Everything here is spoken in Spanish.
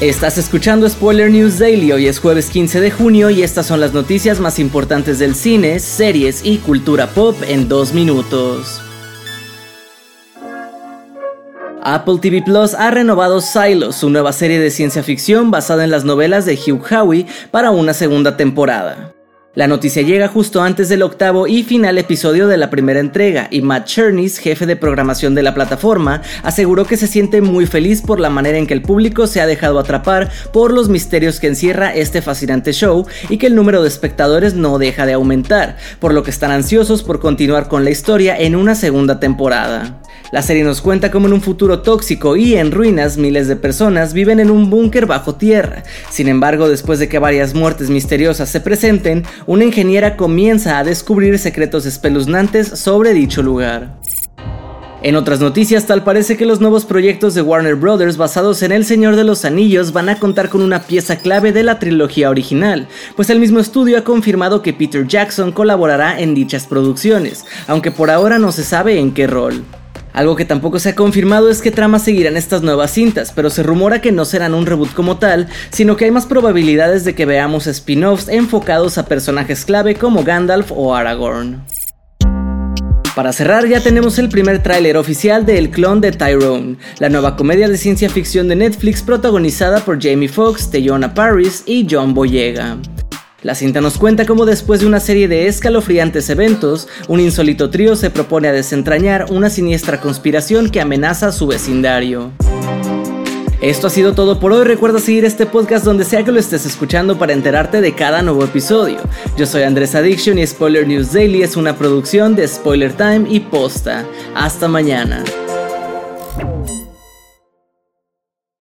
Estás escuchando Spoiler News Daily, hoy es jueves 15 de junio y estas son las noticias más importantes del cine, series y cultura pop en dos minutos. Apple TV Plus ha renovado Silo, su nueva serie de ciencia ficción basada en las novelas de Hugh Howey, para una segunda temporada. La noticia llega justo antes del octavo y final episodio de la primera entrega, y Matt Chernis, jefe de programación de la plataforma, aseguró que se siente muy feliz por la manera en que el público se ha dejado atrapar por los misterios que encierra este fascinante show y que el número de espectadores no deja de aumentar, por lo que están ansiosos por continuar con la historia en una segunda temporada. La serie nos cuenta cómo en un futuro tóxico y en ruinas miles de personas viven en un búnker bajo tierra. Sin embargo, después de que varias muertes misteriosas se presenten, una ingeniera comienza a descubrir secretos espeluznantes sobre dicho lugar. En otras noticias, tal parece que los nuevos proyectos de Warner Bros. basados en El Señor de los Anillos van a contar con una pieza clave de la trilogía original, pues el mismo estudio ha confirmado que Peter Jackson colaborará en dichas producciones, aunque por ahora no se sabe en qué rol. Algo que tampoco se ha confirmado es qué tramas seguirán estas nuevas cintas, pero se rumora que no serán un reboot como tal, sino que hay más probabilidades de que veamos spin-offs enfocados a personajes clave como Gandalf o Aragorn. Para cerrar ya tenemos el primer tráiler oficial de El clon de Tyrone, la nueva comedia de ciencia ficción de Netflix protagonizada por Jamie Foxx, Teyona Paris y John Boyega. La cinta nos cuenta cómo después de una serie de escalofriantes eventos, un insólito trío se propone a desentrañar una siniestra conspiración que amenaza a su vecindario. Esto ha sido todo por hoy. Recuerda seguir este podcast donde sea que lo estés escuchando para enterarte de cada nuevo episodio. Yo soy Andrés Addiction y Spoiler News Daily es una producción de Spoiler Time y Posta. Hasta mañana.